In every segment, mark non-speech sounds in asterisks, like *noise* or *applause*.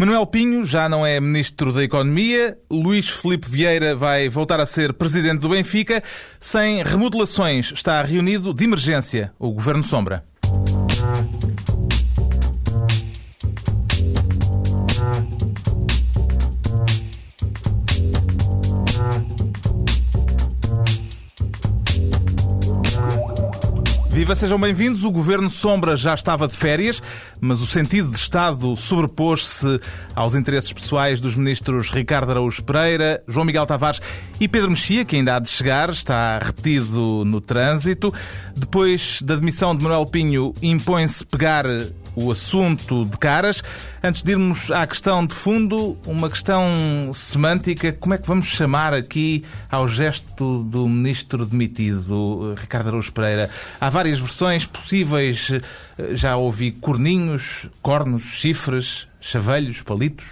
Manuel Pinho já não é Ministro da Economia. Luís Felipe Vieira vai voltar a ser Presidente do Benfica. Sem remodelações, está reunido de emergência o Governo Sombra. Viva, sejam bem-vindos. O Governo Sombra já estava de férias, mas o sentido de Estado sobrepôs-se aos interesses pessoais dos ministros Ricardo Araújo Pereira, João Miguel Tavares e Pedro Mexia, que ainda há de chegar, está retido no trânsito. Depois da demissão de Manuel Pinho, impõe-se pegar o assunto de caras. Antes de irmos à questão de fundo, uma questão semântica. Como é que vamos chamar aqui ao gesto do ministro demitido, Ricardo Araújo Pereira? Há várias versões possíveis. Já ouvi corninhos, cornos, chifres, chavelhos, palitos.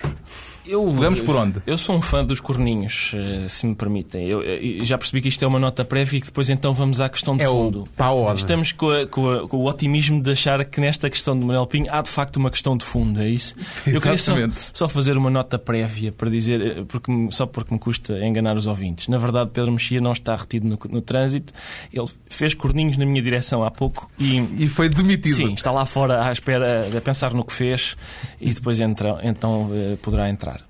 Eu, Vamos por onde? Eu sou um fã dos corninhos, eh, se me permitem. Eu, eu já percebi que isto é uma nota prévia e que depois então vamos à questão de É fundo. o. Estamos com, a- com a- com o otimismo de achar que nesta questão do Manuel Pinho há de facto uma questão de fundo, é isso? Eu queria só, só fazer uma nota prévia para dizer, eh, porque, só porque me custa enganar os ouvintes. Na verdade, Pedro Mexia não está retido no, no trânsito. Ele fez corninhos na minha direção há pouco e E foi demitido. Sim, está lá fora à espera de pensar no que fez e depois entra, então eh, poderá entrar.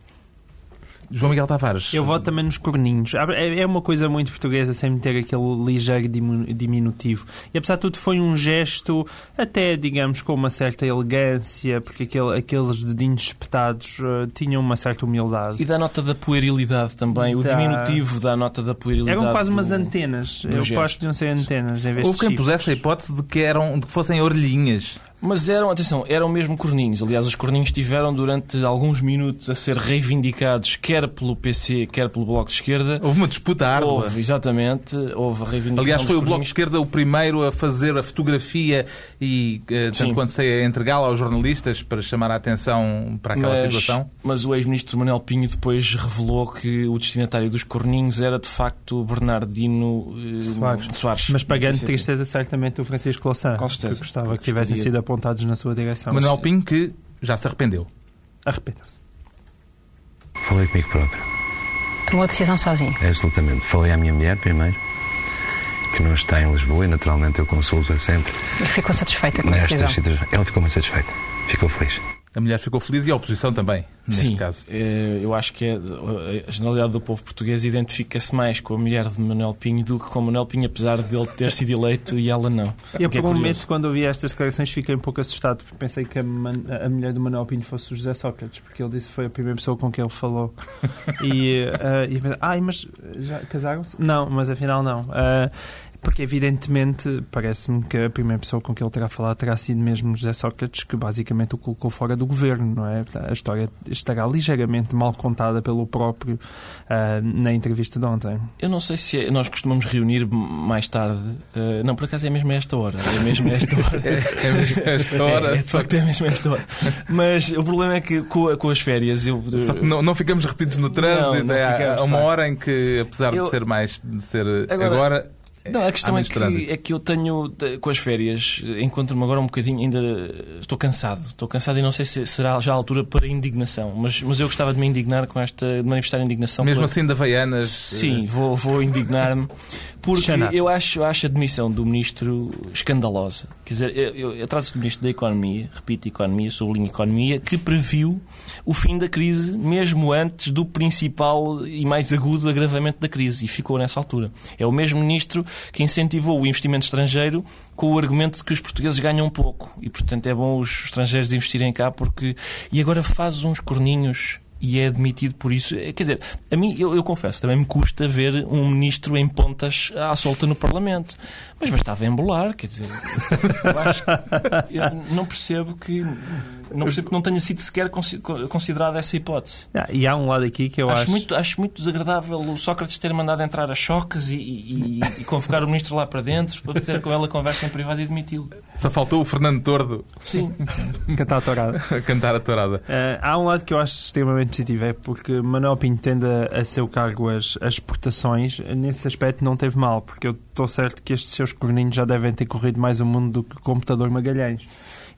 João Miguel Tavares. Eu voto também nos corninhos. É é uma coisa muito portuguesa sem ter aquele ligeiro diminutivo. E apesar de tudo foi um gesto até, digamos, com uma certa elegância, porque aquele- aqueles dedinhos espetados eh, tinham uma certa humildade. E dá nota da puerilidade também. O Dá. diminutivo dá nota da puerilidade. Eram quase do- umas antenas. Eu gesto. acho que deviam ser antenas em vez de quem pusesse a hipótese de que, eram, de que fossem orelhinhas. Mas eram, atenção, eram mesmo corninhos. Aliás, os corninhos tiveram durante alguns minutos a ser reivindicados, quer pelo PC, quer pelo Bloco de Esquerda. Houve uma disputa árdua. Houve, exatamente, houve a reivindicação Aliás, foi dos o Bloco de. Esquerda o primeiro a fazer a fotografia e, eh, tanto Sim. quanto sei, a entregá-la aos jornalistas para chamar a atenção para aquela mas, situação. mas o ex-ministro Manuel Pinho depois revelou que o destinatário dos corninhos era de facto Bernardino eh, Soares. Soares. Mas pagando tristeza certamente o Francisco Louçã. Com certeza. Que gostava que tivessem sido apontados na sua direção. Manuel Pinho que já se arrependeu. Arrependa-se. Falei comigo próprio, Tomou a decisão sozinho. absolutamente. Falei à minha mulher primeiro, que não está em Lisboa e naturalmente eu consulto-a sempre E ficou satisfeita com a decisão. Ela ficou muito satisfeita, ficou feliz. A mulher ficou feliz e a oposição também, neste Sim, caso. eh, eu acho que é, a generalidade do povo português identifica-se mais com a mulher de Manuel Pinho do que com Manuel Pinho, apesar de ele ter sido eleito e ela não. *laughs* Eu, que é por um momento, quando ouvi estas declarações, fiquei um pouco assustado, porque pensei que a, a mulher do Manuel Pinho fosse o José Sócrates, porque ele disse que foi a primeira pessoa com quem ele falou. *laughs* e, eh, e pensei, ai, mas já casaram-se? Não, mas afinal não. Eh, porque, evidentemente, parece-me que a primeira pessoa com quem ele terá falado terá sido mesmo José Sócrates, que basicamente o colocou fora do governo, não é? A história estará ligeiramente mal contada pelo próprio eh, na entrevista de ontem. Eu não sei se é- nós costumamos reunir mais tarde. eh, não, por acaso é mesmo a esta hora. É mesmo a esta hora. *laughs* É mesmo esta hora. É, é, de facto é mesmo a esta hora. Mas o problema é que com, com as férias eu. Que não, não ficamos retidos no trânsito. Não, não é há- ficamos, há uma hora em que, apesar Eu- de ser mais de ser agora, Agora- Não, a questão é que, é que eu tenho, com as férias, encontro-me agora um bocadinho, ainda estou cansado. Estou cansado e não sei se será já a altura para indignação. Mas, mas eu gostava de me indignar com esta, de manifestar indignação. mesmo pela- assim da Veianas. Sim, vou, vou indignar-me porque eu acho, acho a demissão do ministro escandalosa. Quer dizer, eu, eu, eu trato-se do ministro da Economia, repito, Economia, sublinho Economia, que previu o fim da crise mesmo antes do principal e mais agudo agravamento da crise e ficou nessa altura. É o mesmo ministro que incentivou o investimento estrangeiro com o argumento de que os portugueses ganham pouco e, portanto, é bom os estrangeiros investirem cá porque. E agora faz uns corninhos e é admitido por isso. Eh, Quer dizer, a mim, eu, eu confesso, também me custa ver um ministro em pontas à solta no Parlamento. Mas bastava embolar, quer dizer. Eu acho que. Eu não percebo que. Não percebo que não tenha sido sequer consi- considerada essa hipótese. Ah, e há um lado aqui que eu Acho, acho. muito, acho muito desagradável o Sócrates ter mandado entrar a chocas e, e- e convocar o ministro lá para dentro para ter com ela conversa em privado e demiti-lo. Só faltou o Fernando Tordo Sim. Cantar a tourada. *laughs* a cantar a tourada. Ah, há um lado que eu acho extremamente positivo, é porque Manuel Pinto tende a, a seu cargo as, as exportações, nesse aspecto não teve mal, porque eu estou certo que estes seus corninhos já devem ter corrido mais o mundo do que o computador Magalhães.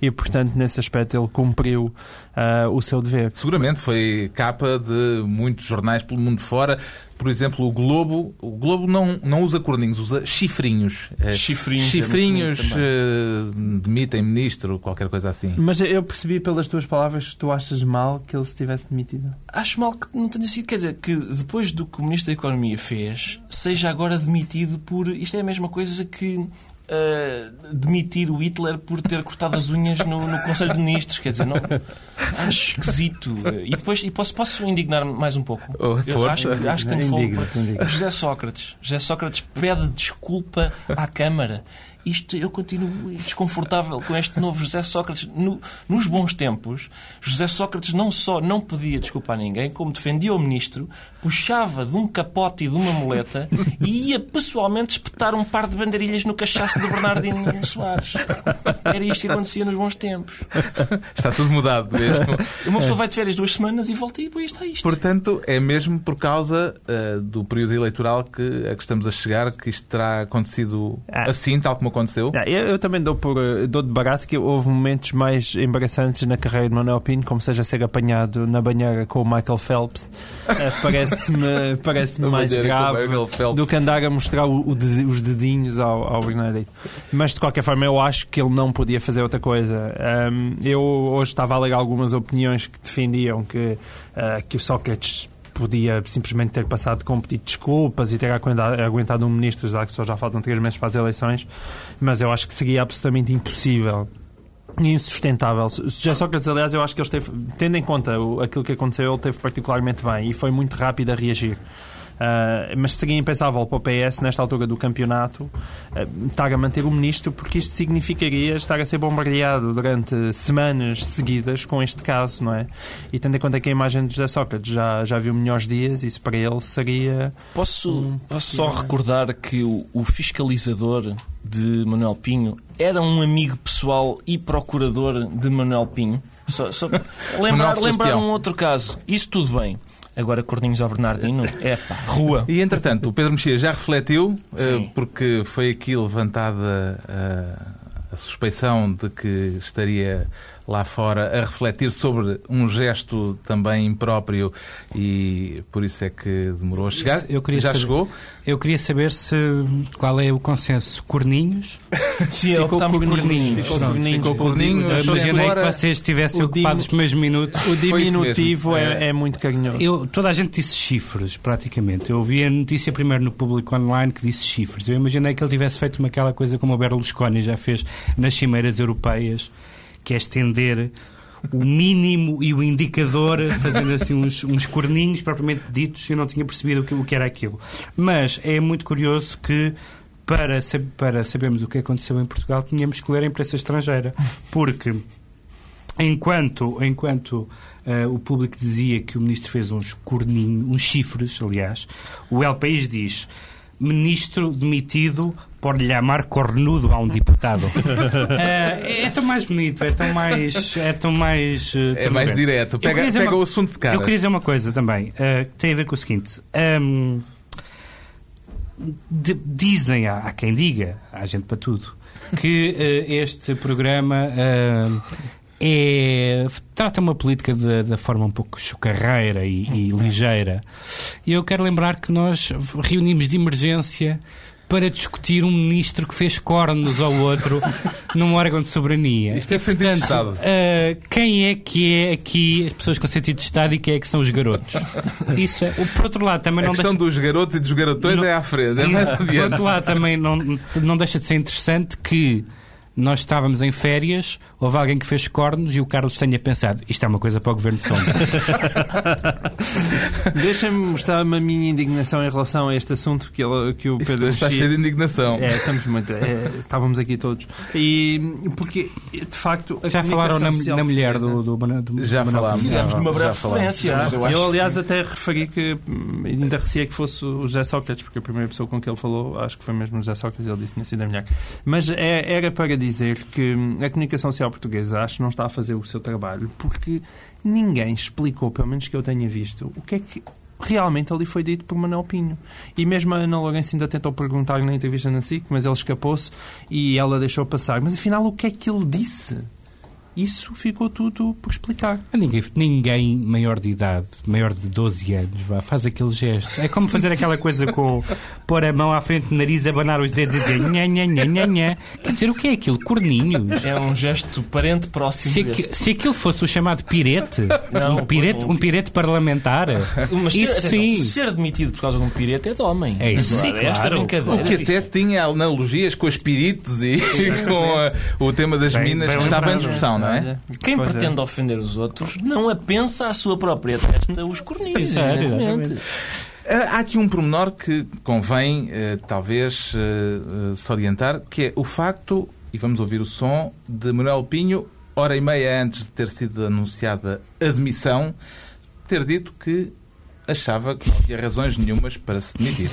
E, portanto, nesse aspecto ele cumpriu ah, o seu dever. Seguramente foi capa de muitos jornais pelo mundo fora. Por exemplo, o Globo. O Globo não, não usa corninhos, usa chifrinhos. Chifrinhos é Chifrinhos bonito eh, demitem ministro, qualquer coisa assim. Mas eu percebi pelas tuas palavras que tu achas mal que ele se tivesse demitido. Acho mal que não tenha sido. Quer dizer, que depois do que o Ministro da Economia fez, seja agora demitido por. Isto é a mesma coisa que. Ah, demitir o Hitler por ter cortado as unhas no, no Conselho de Ministros, quer dizer, não, acho esquisito. E depois, e posso, posso indignar mais um pouco? Oh, Eu força. acho, que- acho que tem fogo. José Sócrates. José Sócrates pede desculpa à Câmara. Isto, eu continuo desconfortável com este novo José Sócrates. No- nos bons tempos, José Sócrates não só não pedia desculpa a ninguém, como defendia o ministro, puxava de um capote e de uma muleta e ia pessoalmente espetar um par de bandeirilhas no cachaço do Bernardino Soares. Era isto que acontecia nos bons tempos. Está tudo mudado mesmo. Uma pessoa vai de férias duas semanas e volta e depois está isto. Portanto, é mesmo por causa eh, do período eleitoral que, a que estamos a chegar que isto terá acontecido Ah. assim, tal como aconteceu. Eu, eu também dou, por, eh, dou de barato que houve momentos mais embaraçantes na carreira de Manuel Pinho, como seja ser apanhado na banheira com o Michael Phelps. Eh, Parece-me *laughs* parece mais grave do que andar a mostrar o- o dedi- os dedinhos ao, ao Bernardino. Mas de qualquer forma, eu acho que ele não podia fazer outra coisa. Ahm, eu hoje estava a ler algumas opiniões que defendiam que, ah, que o Sócrates podia simplesmente ter passado com um pedido de desculpas e ter aguentado, um ministro, já que só já faltam três meses para as eleições, mas eu acho que seria absolutamente impossível insustentável. Já Sócrates, aliás, eu acho que ele esteve, tendo em conta aquilo que aconteceu, ele esteve particularmente bem e foi muito rápido a reagir. Ah, mas seria impensável para o PS, nesta altura do campeonato, ah, estar a manter o ministro, porque isto significaria estar a ser bombardeado durante semanas seguidas com este caso, não é? E tendo em conta que a imagem de José Sócrates já, já viu melhores dias, isso para ele seria. Posso, Hum, posso só recordar que o, o fiscalizador de Manuel Pinho era um amigo pessoal e procurador de Manuel Pinho? Só, só *laughs* lembrar, lembrar um outro caso. Isso tudo bem. Agora, Corninhos ao Bernardino, é pá, rua. E entretanto, o Pedro Mexia já refletiu, eh, Sim. porque foi aqui levantada eh, a suspeição de que estaria lá fora a refletir sobre um gesto também impróprio e por isso é que demorou a chegar. Eu queria já saber- chegou. Eu queria saber se qual é o consenso. Corninhos? *laughs* Sim, Ficou por Corninhos. Corninhos. Ficou Pronto, Corninhos. ficou Corninhos. O- Eu Imaginei que vocês estivessem ocupados Dimo- meus minutos. O diminutivo mesmo. é, é muito carinhoso. Eu, toda a gente disse chifres, praticamente. Eu ouvi a notícia primeiro no público online que disse chifres. Eu imaginei que ele tivesse feito uma, aquela coisa como o Berlusconi já fez nas cimeiras europeias, que é estender o mínimo e o indicador, fazendo assim uns, uns corninhos propriamente ditos. Eu não tinha percebido o que, o que era aquilo. Mas é muito curioso que. Para, para sabermos o que aconteceu em Portugal, tínhamos que ler a imprensa estrangeira. Porque enquanto, enquanto eh, o público dizia que o ministro fez uns corninhos, uns chifres, aliás, o El País diz ministro demitido por lhe amar cornudo a um deputado. *laughs* Eh, é tão mais bonito, é tão mais... É, tão mais, eh, É mais direto. Pega, pega uma- o assunto de cara. Eu queria dizer uma coisa também, eh, que tem a ver com o seguinte. Ahm, de- dizem, há, há quem diga, há gente para tudo, que eh, este programa ah, é, trata uma política da, forma um pouco chocarreira e, e ligeira. E eu quero lembrar que nós reunimos de emergência para discutir um ministro que fez cornos ao outro *laughs* num órgão de soberania. Isto é E, sentido de Estado. ah, quem é que é aqui as pessoas com sentido de Estado e quem é que são os garotos? Isso é. Por outro lado, também A não questão deixa... dos garotos e dos garotões Não- é à frente, é mais *laughs* Por outro lado, também não, não deixa de ser interessante que nós estávamos em férias, houve alguém que fez cornos e o Carlos tenha pensado isto é uma coisa para o Governo de Sombra. *laughs* Deixa-me mostrar-me a minha indignação em relação a este assunto que, ele, que o Pedro está cheio de indignação. É, estamos muito. é, estávamos aqui todos. E porque, de facto. a Já falaram na, na mulher do, do, Mano- do Já Manuel falámos. Fizemos Já, uma já breve referência, eu aliás, até referi que hum, ainda receia que fosse o José Sócrates, porque a primeira pessoa com que ele falou, acho que foi mesmo o José Sócrates, ele disse que tinha sido a mulher. Mas é- era para dizer que hum, a comunicação social portuguesa acho que não está a fazer o seu trabalho, porque ninguém explicou, pelo menos que eu tenha visto, o que é que realmente ali foi dito por Manuel Pinho. E mesmo a Ana Lourenço ainda tentou perguntar na entrevista na SIC, mas ele escapou-se e ela deixou passar. Mas afinal, o que é que ele disse? Isso ficou tudo por explicar. Ninguém, ninguém maior de idade, maior de 12 anos, vá, faz aquele gesto. É como fazer aquela coisa com *laughs* pôr a mão à frente do nariz, abanar os dedos e dizer nha, nha, nha, nha, nha. Quer dizer, o que é aquilo? Corninhos? É um gesto parente próximo Se, aqui- se aquilo fosse o chamado pirete, Não, um, pirete um- pirete parlamentar, Mas ser, isso atenção, sim. ser demitido por causa de um pirete é de homem. É isso. Agora, Sim, Esta claro. brincadeira. O que até tinha analogias com os espíritos e com a- o tema das Bem- minas bem que estava em discussão, não é? Quem Pois é. pretende ofender os outros não apensa à sua própria testa os evidentemente. exatamente. Ah, Há aqui um pormenor que convém, eh, talvez, eh, eh, salientar, que é o facto, e vamos ouvir o som, de Manuel Pinho, hora e meia antes de ter sido anunciada a demissão, ter dito que achava que não havia razões nenhumas para se demitir.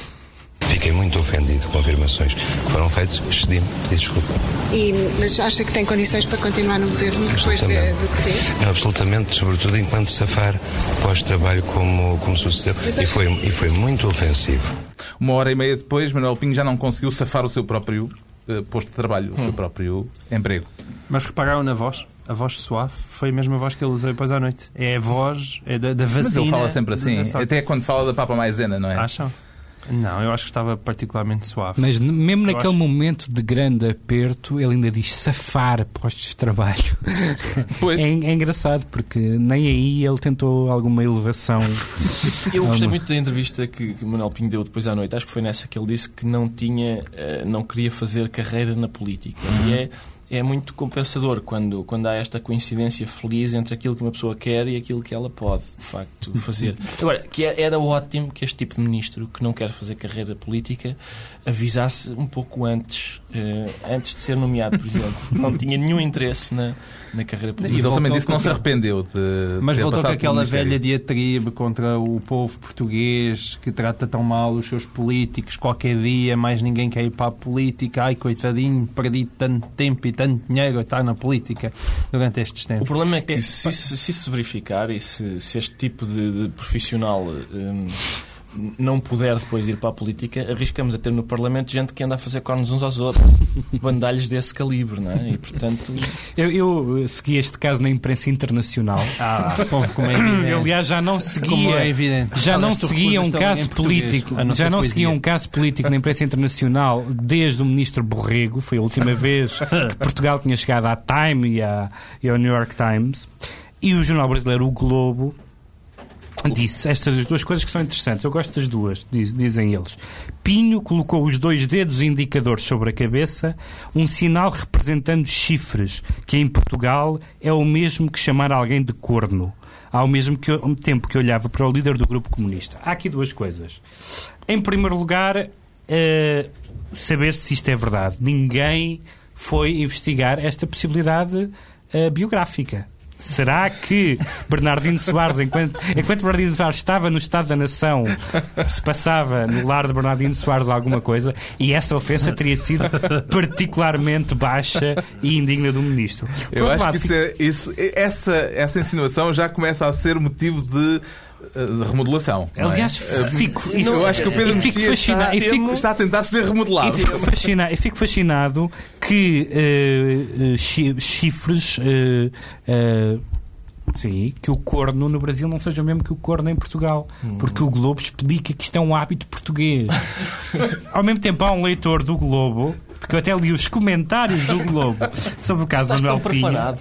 Fiquei muito ofendido com afirmações que foram feitas, excedi-me, pedi desculpa. E, mas acha que tem condições para continuar no governo depois de- Absolutamente. do que fez? Absolutamente, sobretudo enquanto safar pós-trabalho como, como sucedeu. E foi, e foi muito ofensivo. Uma hora e meia depois, Manuel Pinho já não conseguiu safar o seu próprio eh, posto de trabalho, o seu próprio emprego. Mas repararam na voz? A voz suave foi a mesma voz que ele usou depois à noite. É a voz é da, da vacina. Mas ele fala sempre assim, até quando fala da Papa Maisena, não é? Acham? Não, eu acho que estava particularmente suave. Mas mesmo Eu naquele acho- momento de grande aperto, ele ainda diz safar postos de trabalho. *laughs* Pois. É, é engraçado, porque nem aí ele tentou alguma elevação. *laughs* Eu gostei muito da entrevista que, que o Manuel Pinho deu depois à noite. Acho que foi nessa que ele disse que não tinha, eh, não queria fazer carreira na política. E é, é muito compensador quando, quando há esta coincidência feliz entre aquilo que uma pessoa quer e aquilo que ela pode, de facto, *laughs* fazer. Agora, que é- era ótimo que este tipo de ministro que não quer fazer carreira política avisasse um pouco antes, eh, antes de ser nomeado, por exemplo. *laughs* Não tinha nenhum interesse na, na carreira E política. ele também disse que não se arrependeu de Mas ter voltou com aquela velha diatribe contra o povo português que trata tão mal os seus políticos. Qualquer dia mais ninguém quer ir para a política. Ai, coitadinho, perdi tanto tempo e tanto dinheiro a estar na política durante estes O tempos. problema é que se isso se, isso se verificar e se, se este tipo de, de profissional hum, não puder depois ir para a política, arriscamos a ter no Parlamento gente que anda a fazer cornos uns aos outros. *laughs* Bandalhos desse calibre, não é? E, portanto, Eu, eu, eh, segui este caso na imprensa internacional. Ah, como, como é *laughs* evidente. Eu, aliás, já não seguia. Como é evidente. Já não seguia um caso político, já não poesia. seguia um caso político na imprensa internacional desde o ministro Borrego, foi a última *laughs* vez que Portugal tinha chegado à Time e, à, e ao New York Times, e o jornal brasileiro O Globo disse estas duas coisas que são interessantes. Eu gosto das duas, diz- dizem eles. Pinho colocou os dois dedos indicadores sobre a cabeça, um sinal representando chifres, que em Portugal é o mesmo que chamar alguém de corno. Ao mesmo que, ao tempo que olhava para o líder do grupo comunista. Há aqui duas coisas. Em primeiro lugar, eh, saber se isto é verdade. Ninguém foi investigar esta possibilidade eh, biográfica. Será que Bernardino Soares, enquanto, enquanto Bernardino Soares estava no Estado da Nação, se passava no lar de Bernardino Soares alguma coisa e essa ofensa teria sido particularmente baixa e indigna do ministro? Por Eu acho lado, que isso é- isso- essa, essa insinuação já começa a ser motivo de, de remodelação. é? Aliás, fico, e- Eu acho que o Pedro e fico Mexia está, e fico- está a tentar ser E remodelado. fico, fascina, eu fico fascinado que eh, eh, chi- chifres. eh, eh, Sim, que o corno no Brasil não seja o mesmo que o corno em Portugal. Porque o Globo explica que isto é um hábito português. *laughs* Ao mesmo tempo, há um leitor do Globo, porque eu até li os comentários do Globo sobre o caso do Estás Manuel tão Pinho. preparado,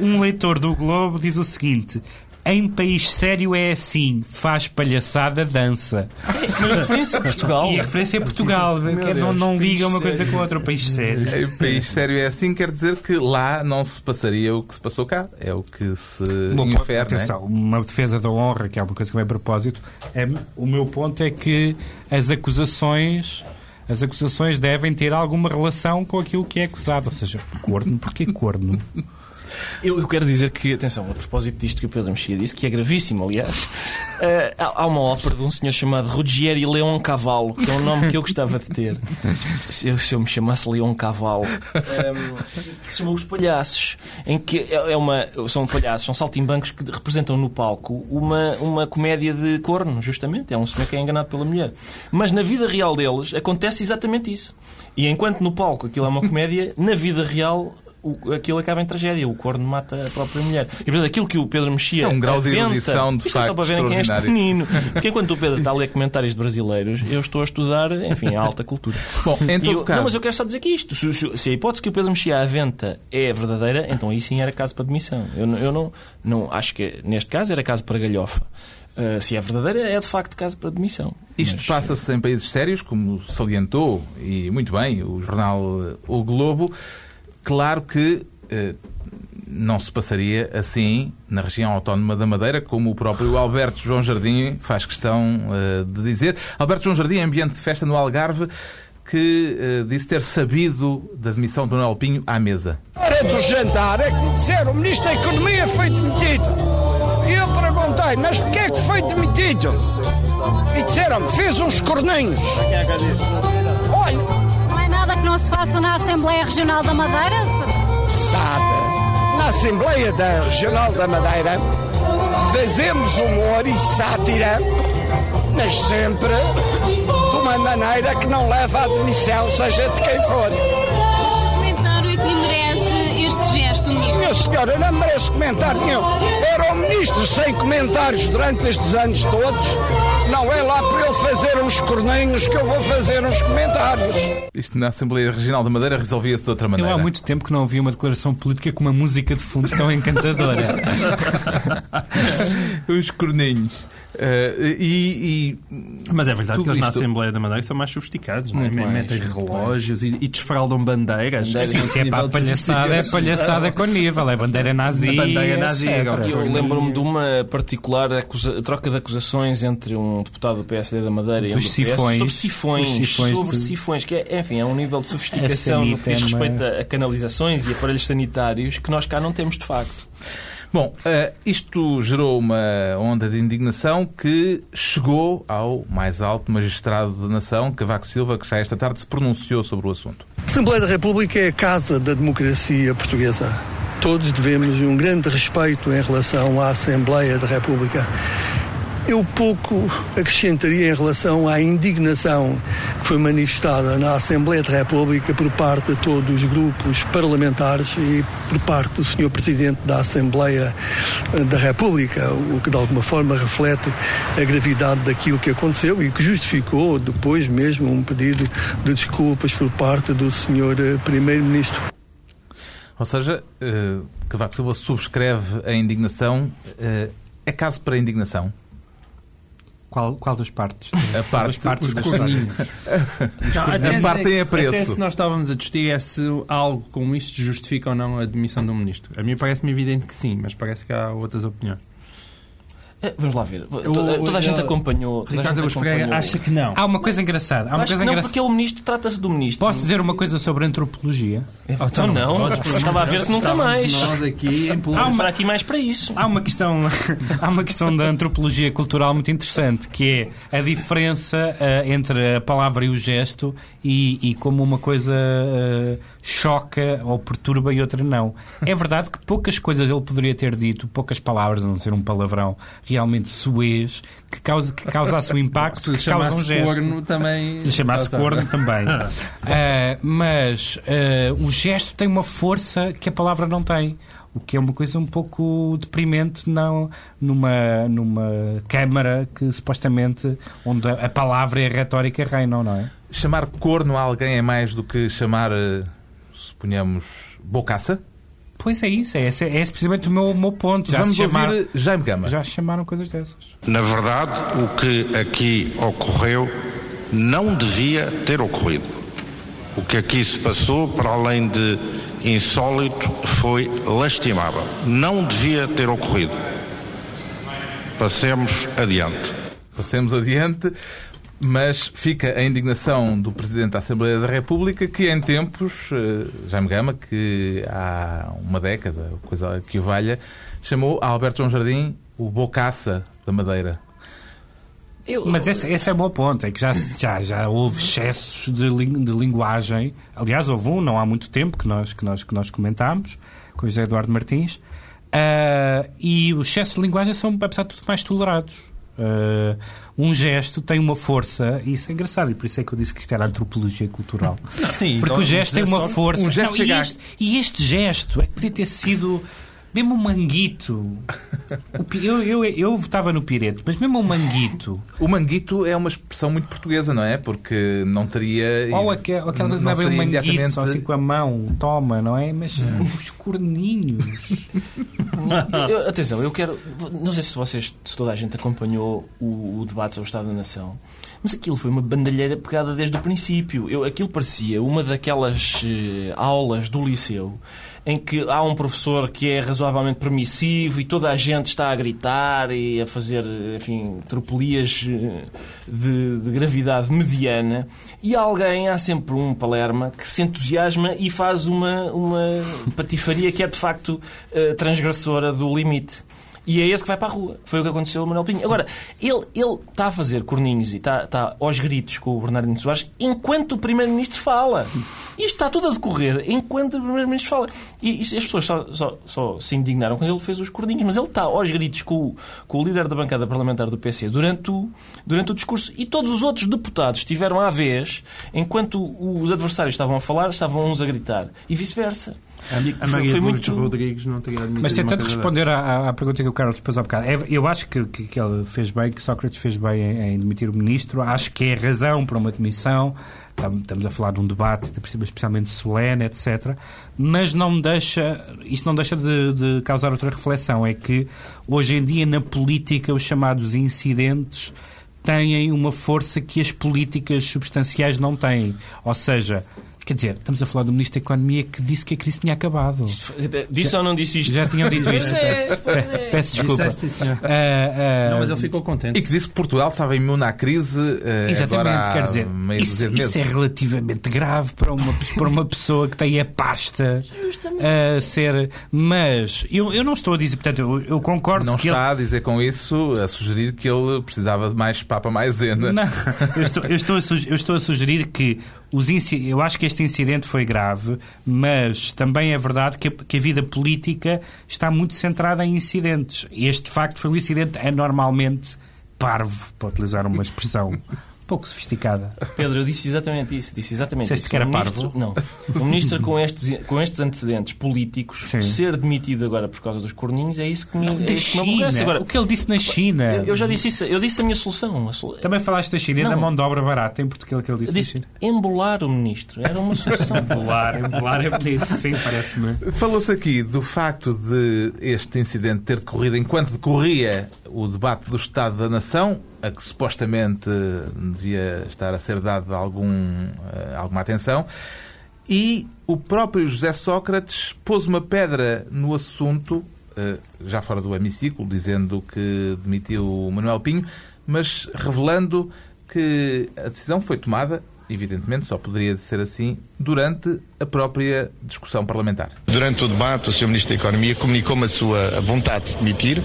Um leitor do Globo diz o seguinte: em país sério é assim, faz palhaçada, dança. mas a referência a Portugal. E a referência é Portugal, que é- não, não liga uma coisa sério. com a outra, país sério. Em país sério é assim, quer dizer que lá não se passaria o que se passou cá. É o que se Bom, infere, não é? atenção, uma defesa da honra, que é uma coisa que vem a propósito, é, o meu ponto é que as acusações. As acusações devem ter alguma relação com aquilo que é acusado. Ou seja, corno, porquê corno? *laughs* Eu, eu quero dizer que, atenção, a propósito disto que o Pedro Mexia disse, que é gravíssimo, aliás, *laughs* eh, há uma ópera de um senhor chamado Ruggieri Leon Cavallo, que é um nome que eu gostava de ter. Se eu, se eu me chamasse Leon Cavallo. ehm, que se chama Os Palhaços, em que é é uma, são palhaços, são saltimbancos que representam no palco uma, uma comédia de corno, justamente. É um senhor que é enganado pela mulher. Mas na vida real deles acontece exatamente isso. E enquanto no palco aquilo é uma comédia, na vida real o, aquilo acaba em tragédia. O corno mata a própria mulher. E, portanto, aquilo que o Pedro Mexia É um grau de aventa, erudição, de isto é só para verem quem é este menino. Porque enquanto o Pedro está a ler comentários de brasileiros, eu estou a estudar, enfim, a alta cultura. Bom, em todo eu- caso... Não, mas eu quero só dizer que isto, se, se- se a hipótese que o Pedro Mexia aventa é verdadeira, então aí sim era caso para demissão. Eu, não- eu não, não acho que neste caso era caso para galhofa. Ah, se é verdadeira, é de facto caso para demissão. Isto Mas, passa-se em países sérios, como salientou, e muito bem, o jornal eh, O Globo. Claro que eh, não se passaria assim na região autónoma da Madeira, como o próprio Alberto João Jardim faz questão eh, de dizer. Alberto João Jardim, ambiente de festa no Algarve, que eh, disse ter sabido da demissão do Manuel Pinho à mesa. hora do jantar é que me disseram o Ministro da Economia foi demitido. E eu perguntei, mas porquê é que foi demitido? E disseram-me, fez uns corninhos. Olha, Não se faça na Assembleia Regional da Madeira? sabe, na Assembleia da Regional da Madeira fazemos humor e sátira, mas sempre de uma maneira que não leva à demissão, seja de quem for. Senhora, não merece comentário nenhum. Era o ministro sem comentários durante estes anos todos. Não é lá para ele fazer uns corninhos que eu vou fazer uns comentários. Isto na Assembleia Regional da Madeira resolvia-se de outra Eu maneira. há muito tempo que não ouvi uma declaração política com uma música de fundo tão encantadora. *laughs* Os corninhos. Eh, e, Mas é verdade que eles na isto- Assembleia da Madeira são mais sofisticados, não é? Metem relógios e, e desfraldam bandeiras. Bandeiras. Sim, se é para a palhaçada, é palhaçada com nível. É bandeira nazi. Bandeira nazi, agora. Eu lembro-me de uma particular acusa- troca de acusações entre um deputado do PSD da Madeira e um Dos do PS sifões. sobre sifões, sifões sobre de- sifões, que é, enfim, é um nível de sofisticação no que diz é? respeito a, a canalizações e aparelhos sanitários que nós cá não temos de facto. Bom, eh, isto gerou uma onda de indignação que chegou ao mais alto magistrado da nação, Cavaco Silva, que já esta tarde se pronunciou sobre o assunto. A Assembleia da República é a casa da democracia portuguesa. Todos devemos um grande respeito em relação à Assembleia da República. Eu pouco acrescentaria em relação à indignação que foi manifestada na Assembleia da República por parte de todos os grupos parlamentares e por parte do Sr. Presidente da Assembleia eh, da República, o que de alguma forma reflete a gravidade daquilo que aconteceu e que justificou depois mesmo um pedido de desculpas por parte do Sr. eh, Primeiro-Ministro. Ou seja, eh, Cavaco Silva subscreve a indignação. eh, é caso para indignação? Qual, qual das partes? A parte, As partes *laughs* Os das corninhos. Não, A parte tem apreço. Até se nós estávamos a discutir é se algo como isto justifica ou não a demissão do ministro. A mim parece-me evidente que sim, mas parece que há outras opiniões. Eh, Vamos lá ver. Toda, toda a gente acompanhou. Ricardo gente Araújo Pereira acompanhou. acha que não. Há uma coisa engraçada. Há uma Acho coisa que não, engraçada. porque é o ministro, trata-se do ministro. Posso dizer uma coisa sobre antropologia? Então não, estava a ver que nunca mais. Nós aqui em. Vamos para aqui mais para isso. Há uma questão, *laughs* há uma questão da antropologia cultural muito interessante, que é a diferença eh, entre a palavra e o gesto e, e como uma coisa eh, choca ou perturba e outra não. É verdade que poucas coisas ele poderia ter dito, poucas palavras, a não ser um palavrão realmente suez, que, causa, que causasse o impacto *laughs* Se lhe que causa um chamasse gesto. corno também. Se lhe chamasse Passava. corno também. *laughs* Ah, mas ah, o gesto tem uma força que a palavra não tem. O que é uma coisa um pouco deprimente não, numa, numa Câmara que supostamente onde a palavra e a retórica reinam, não é? Chamar corno a alguém é mais do que chamar, eh, suponhamos, bocaça? Pois é isso, é esse, é esse precisamente o meu, o meu ponto. Já Vamos se chamaram, ouvir Jaime Gama. já se chamaram coisas dessas. Na verdade, o que aqui ocorreu não devia ter ocorrido. O que aqui se passou, para além de insólito, foi lastimável. Não devia ter ocorrido. Passemos adiante. Passemos adiante, mas fica a indignação do Presidente da Assembleia da República, que em tempos, eh, Jaime Gama, que há uma década, coisa que o valha, chamou a Alberto João Jardim o bocaça da Madeira. Mas esse, esse é o bom ponto, é que já, já, já houve excessos de, de linguagem. Aliás, houve um, não há muito tempo, que nós, que nós, que nós comentámos, com o José Eduardo Martins. Ah, e os excessos de linguagem são, apesar de tudo, mais tolerados. Uh, um gesto tem uma força, e isso é engraçado, e por isso é que eu disse que isto era antropologia cultural. Sim, Porque então, o gesto tem uma só- força. um gesto Não, e, este, e este gesto é que podia ter sido mesmo um manguito. O Eu, eu, eu votava no Pireto, mas mesmo um manguito. O manguito é uma expressão muito portuguesa, não é? Porque não teria. Ou aque- ou aquela coisa não é bem um seria manguito, imediatamente- só assim com a mão, toma, não é? Mas os corninhos. *laughs* Eu- atenção, eu quero. Não sei se vocês, se toda a gente acompanhou o, o debate sobre o Estado da Nação, mas aquilo foi uma bandalheira pegada desde o princípio. Eu, aquilo parecia uma daquelas eh, aulas do liceu em que há um professor que é razoavelmente permissivo e toda a gente está a gritar e a fazer, enfim, tropelias eh, de, de gravidade mediana e alguém, há sempre um palerma que se entusiasma e faz uma, uma patifaria que é de facto eh, transgressora do limite. E é esse que vai para a rua. Foi o que aconteceu ao Manuel Pinho. Agora, ele, ele está a fazer corninhos e está, está aos gritos com o Bernardino Soares enquanto o Primeiro-Ministro fala. Isto está tudo a decorrer enquanto o Primeiro-Ministro fala. E isto- as pessoas só, só, só se indignaram quando ele fez os corninhos. Mas ele está aos gritos com, o- com o líder da bancada parlamentar do PC durante o, durante o discurso. E todos os outros deputados tiveram à vez, enquanto os adversários estavam a falar, estavam uns a gritar. E vice-versa. E A Maria foi Lourdes muito... Rodrigues não teria admitido Mas tentando responder à, à- pergunta que o Carlos pôs há bocado, é- eu acho que, que, que ele fez bem, que Sócrates fez bem em, em demitir o ministro. Acho que é razão para uma demissão. Tam- Estamos a falar de um debate, especialmente solene, etc. Mas não me deixa, isto não deixa de, de causar outra reflexão. É que hoje em dia, na política, os chamados incidentes têm uma força que as políticas substanciais não têm. Ou seja, quer dizer, estamos a falar do Ministro da Economia que disse que a crise tinha acabado. Disse ou não disse isto? Já tinham dito Pois isto. é, pois é. Peço desculpa. Disseste, sim, senhor. Ah, ah, Não, mas ele ficou E contente. que disse que Portugal estava imune à crise. eh, Exatamente, quer dizer, isso, isso é relativamente grave para uma, para uma pessoa que tem a pasta a ser. Mas eu, eu não estou a dizer, portanto, eu, eu concordo Não que está a dizer com isso a sugerir que ele precisava de mais Papa Maisena. ele. Não, eu, estou, eu, estou a sugerir, eu estou a sugerir que os eu acho que este incidente foi grave, mas também é verdade que a, que a vida política está muito centrada em incidentes. Este, de facto, foi um incidente anormalmente parvo, para utilizar uma expressão *laughs* pouco sofisticada. Pedro, eu disse exatamente isso. Disse exatamente Disseste isso. que era Um ministro- parvo? Não. Um ministro com estes, com estes antecedentes políticos Sim. ser demitido agora por causa dos corninhos é isso que me, é isso que me. Agora, o que ele disse na China. eu, eu já disse isso. Eu disse a minha solução. A solu- Também falaste da China e Não. da mão de obra barata em Portugal que ele Eu disse. disse embolar o ministro. Era uma solução. *laughs* Embolar, embolar é bonito, sim, parece-me. Falou-se aqui do facto de este incidente ter decorrido enquanto decorria o debate do Estado da Nação, a que supostamente devia estar a ser dada algum, eh, alguma atenção, e o próprio José Sócrates pôs uma pedra no assunto, eh, já fora do hemiciclo, dizendo que demitiu o Manuel Pinho, mas revelando que a decisão foi tomada, evidentemente só poderia ser assim, durante a própria discussão parlamentar. Durante o debate, o Sr. Ministro da Economia comunicou-me a sua vontade de se demitir.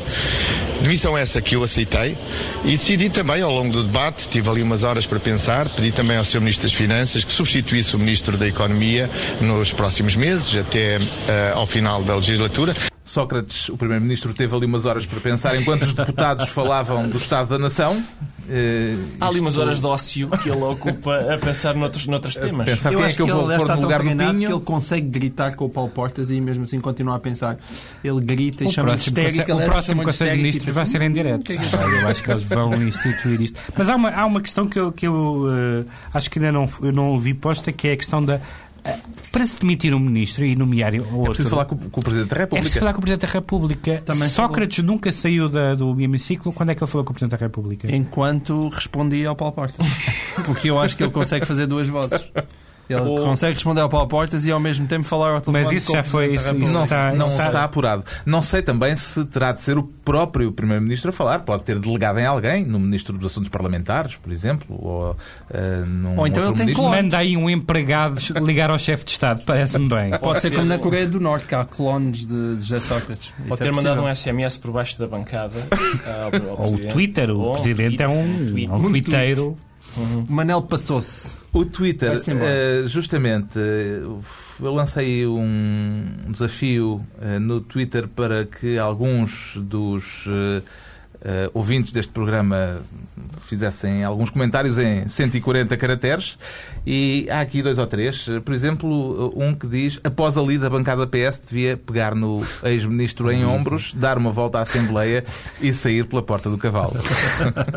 Demissão essa que eu aceitei e decidi também, ao longo do debate, tive ali umas horas para pensar, pedi também ao Sr. Ministro das Finanças que substituísse o Ministro da Economia nos próximos meses, até eh, ao final da legislatura. Sócrates, o Primeiro-Ministro, teve ali umas horas para pensar enquanto os deputados falavam do Estado da Nação. Eh, Há ali umas isto- horas de ócio que ele ocupa a pensar noutros, noutros temas. pensar eu quem é acho que eu vou ele deve pôr estar no tão lugar do treinado que ele consegue gritar com o Paulo Portas e mesmo assim continua a pensar. Ele grita e O chama próximo, histérica. conselho, o próximo Conselho de e Ministros vai pensa, ser em "Hum, direto. é Eu acho que eles vão instituir isto. Mas há uma, há uma questão que eu, que eu eh, acho que ainda não, eu não ouvi posta, que é a questão da. Eh, para se demitir um ministro e nomear o É outro. preciso falar com, com o Presidente da É República. preciso falar com o Presidente da República. Também Sócrates nunca saiu da- do hemiciclo. Quando é que ele falou com o Presidente da República? Enquanto respondia ao Paulo Portas. *laughs* Porque eu acho que ele consegue fazer duas vozes. Ele Ou- consegue responder ao Paulo Portas e ao mesmo tempo falar ao telefone Mas isso o já foi- isso- República. Não, está- não está- está apurado. Não sei também se terá de ser o próprio Primeiro-Ministro a falar. Pode ter delegado em alguém, no Ministro dos Assuntos Parlamentares, por exemplo, ou eh, num Ou então outro ele tem ministro. clones. Manda aí um empregado ligar ao chefe de Estado. Parece-me bem. Pode ser como na Coreia do Norte, que há clones de, de José Sócrates. Isso Pode é ter mandado possível. um SMS por baixo da bancada ao, ao Ou o. Twitter. O Ou um Presidente tweet, é um, tweet. é um O Manel passou-se. O Twitter, eh, justamente, eh, eu lancei um desafio eh, no Twitter para que alguns dos uh, ouvintes deste programa fizessem alguns comentários em 140 caracteres e há aqui dois ou três. Por exemplo, um que diz após a lida, a bancada PS devia pegar no ex-ministro em ombros, dar uma volta à Assembleia e sair pela porta do cavalo.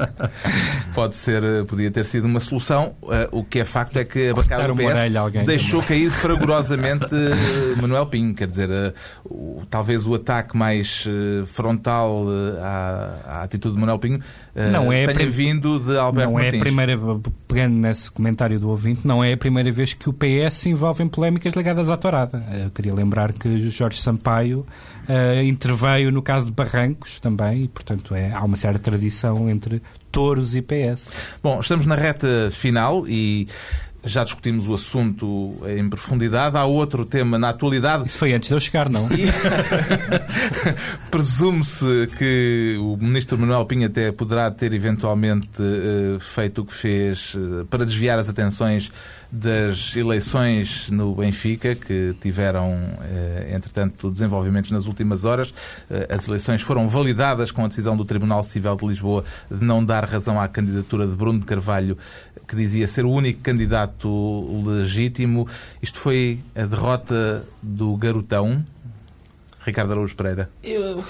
*laughs* Pode ser, podia ter sido uma solução. Uh, o que é facto é que a bancada do PS deixou também. cair fragorosamente uh, *laughs* Manuel Pinho. Quer dizer, uh, talvez o ataque mais frontal à, à atitude de Manuel Pinho não é tenha vindo de Alberto Não Martins. é a primeira, pegando nesse comentário do ouvinte, não é a primeira vez que o PS se envolve em polémicas ligadas à tourada. Eu queria lembrar que Jorge Sampaio uh, interveio no caso de Barrancos também, e portanto é, há uma certa tradição entre touros e PS. Bom, estamos na reta final e já discutimos o assunto em profundidade. Há outro tema na atualidade. Isso foi antes de eu chegar, não? *laughs* Presume-se que o ministro Manuel Pinho até poderá ter eventualmente uh, feito o que fez uh, para desviar as atenções das eleições no Benfica, que tiveram, uh, entretanto, desenvolvimentos nas últimas horas. As eleições foram validadas com a decisão do Tribunal Civil de Lisboa de não dar razão à candidatura de Bruno de Carvalho que dizia ser o único candidato legítimo. Isto foi a derrota do garotão, Ricardo Araújo Pereira? Eu,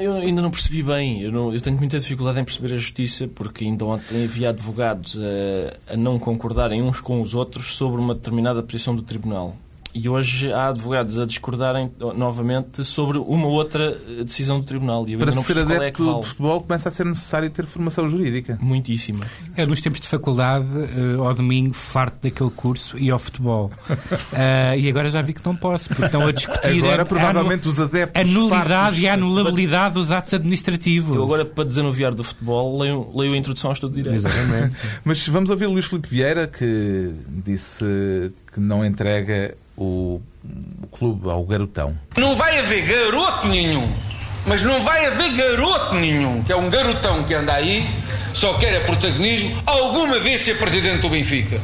eu, ainda não percebi bem. Eu, não, eu, tenho muita dificuldade em perceber a justiça, porque ainda ontem havia advogados a, a não concordarem uns com os outros sobre uma determinada posição do tribunal. E hoje há advogados a discordarem novamente sobre uma outra eh, decisão do Tribunal. E Para não ser é adepto é vale. de futebol começa a ser necessário ter formação jurídica. Muitíssima. É, nos tempos de faculdade, uh, ao domingo, farto daquele curso e ao futebol. Uh, *laughs* e agora já vi que não posso, porque estão a discutir agora, a, provavelmente a, os adeptos a nulidade e a anulabilidade dos atos administrativos. Eu agora, para desanuviar do futebol, leio, leio a introdução ao estudo de Direito. Exatamente. *laughs* Mas vamos ouvir Luís Filipe Vieira, que disse que não entrega o, o clube ao garotão. Não vai haver garoto nenhum, mas não vai haver garoto nenhum, que é um garotão que anda aí, só quer é protagonismo, alguma vez ser presidente do Benfica.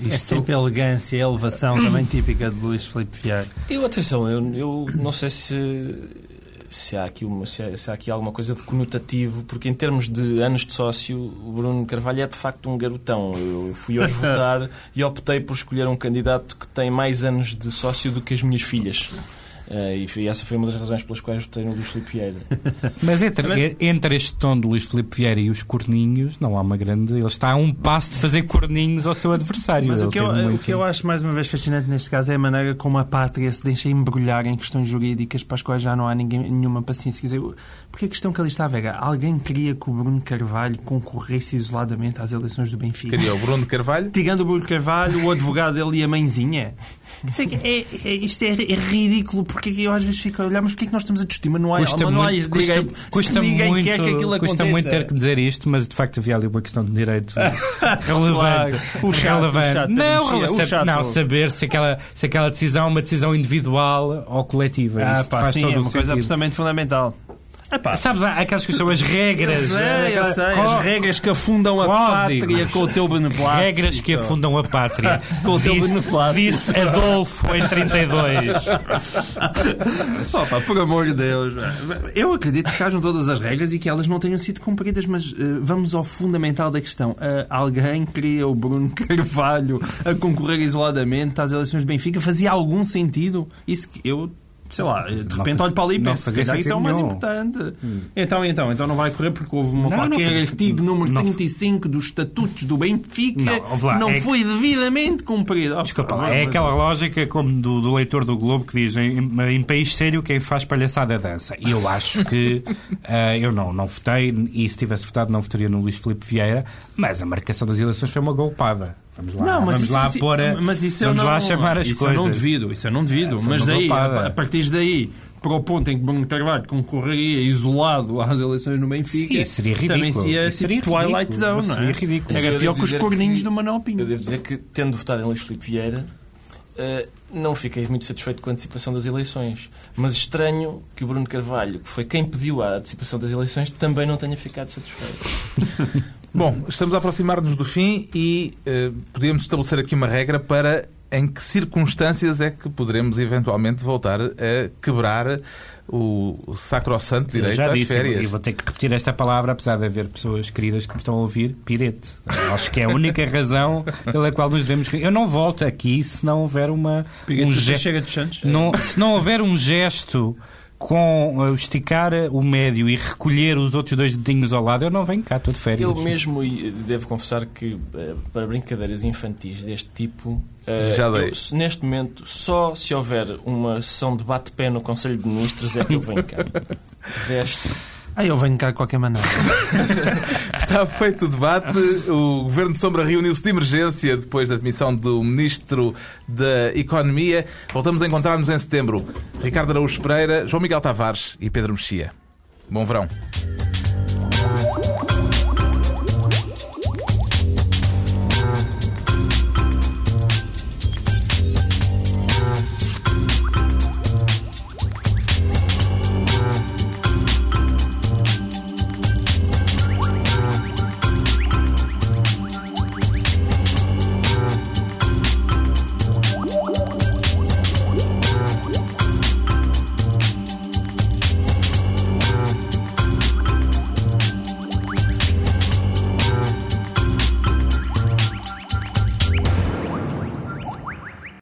Isto... É sempre elegância e elevação também típica de Luís Filipe Vieira. Eu, atenção, eu, eu não sei se se há, aqui uma, se há, se há aqui alguma coisa de conotativo, porque em termos de anos de sócio, o Bruno Carvalho é de facto um garotão. Eu fui hoje *laughs* votar e optei por escolher um candidato que tem mais anos de sócio do que as minhas filhas. Uh, e essa foi uma das razões pelas quais votei no Luís Filipe Vieira. *laughs* Mas entre, entre este tom do Luís Filipe Vieira e os corninhos, não há uma grande. Ele está a um passo de fazer corninhos ao seu adversário. Mas o que, eu, muito... o que eu acho mais uma vez fascinante neste caso é a maneira como a pátria se deixa embrulhar em questões jurídicas para as quais já não há ninguém, nenhuma paciência. Quer dizer, porque a questão que ali está, Vega, alguém queria que o Bruno Carvalho concorresse isoladamente às eleições do Benfica. Queria o Bruno Carvalho? *laughs* Tirando o Bruno Carvalho, o advogado dele e a mãezinha. Quer dizer, é, é, isto é, é ridículo porque eu às vezes fico a olhar, mas porquê é que nós estamos a discutir manuais, custa manuais muito, direito custa, ninguém muito, quer que aquilo custa aconteça? muito ter que dizer isto, mas de facto havia ali uma questão de direito *laughs* relevante. o chato, relevante. O chato, não, o chato. não, saber se aquela, se aquela decisão é uma decisão individual ou coletiva. Ah, Isso pá, faz sim, todo é uma o coisa sentido. absolutamente fundamental. Epá. Sabes, há aquelas que são as regras. Eu sei, eu sei, as regras que afundam a Códigos. pátria com o teu beneplácito. Regras que afundam a pátria. *laughs* com o teu beneplácito. Disse Adolfo em 32. *laughs* Opa, por amor de Deus. Eu acredito que hajam todas as regras e que elas não tenham sido cumpridas, mas eh, vamos ao fundamental da questão. Eh, alguém queria o Bruno *laughs* Carvalho a concorrer isoladamente às eleições de Benfica? Fazia algum sentido? Isso que eu. Sei lá, de repente olho para ali e não penso, se calhar isso é o mais sentido importante. Então, então, então não vai correr porque houve uma Não, não qualquer fazia- artigo número não- 35 dos estatutos do Benfica Não, lá, que não é que- foi devidamente cumprido. Oh, Desculpa, lá, é mas- aquela lógica como do, do leitor do Globo que diz em, em país sério quem faz palhaçada dança. E eu acho que *laughs* eh, eu não, não votei e se tivesse votado não votaria no Luís Filipe Vieira, mas a marcação das eleições foi uma golpada. Vamos lá, Não, mas vamos isso, lá isso- pôr a- mas isso vamos eu não, lá chamar as isso coisas. eu não devido, isso eu não devido. É, mas daí, a, a partir daí, para o ponto em que Bruno Carvalho concorreria isolado às eleições no Benfica, Sim, seria ridículo. também seria Isso tipo seria Twilight. Zone, não é? seria ridículo. Era pior que os corninhos que- do Manuel Pinho. Eu devo dizer que, tendo votado em Luís Filipe Vieira, eh, não fiquei muito satisfeito com a antecipação das eleições. Mas estranho que o Bruno Carvalho, que foi quem pediu a antecipação das eleições, também não tenha ficado satisfeito. *laughs* Bom, estamos a aproximar-nos do fim e eh, podemos estabelecer aqui uma regra para em que circunstâncias é que poderemos eventualmente voltar a quebrar o, o sacrossanto Eu direito já às disse, e férias. vou ter que repetir esta palavra, apesar de haver pessoas queridas que me estão a ouvir, pirete. Acho que é a única razão pela qual nos devemos. Eu não volto aqui se não houver uma. Pirete um gesto. Chega dos Santos? Não, se não houver um gesto com uh, esticar o médio e recolher os outros dois dedinhos ao lado, eu não venho cá, estou de férias. Eu mesmo devo confessar que eh, para brincadeiras infantis deste tipo, eh, Já dei. eu, neste momento, só se houver uma sessão de bate-pé no Conselho de Ministros é que eu venho cá. *laughs* De resto, Ah, eu venho cá de qualquer maneira. *laughs* Está feito o debate. O Governo de Sombra reuniu-se de emergência depois da demissão do Ministro da Economia. Voltamos a encontrar-nos em setembro. Ricardo Araújo Pereira, João Miguel Tavares e Pedro Mexia. Bom verão.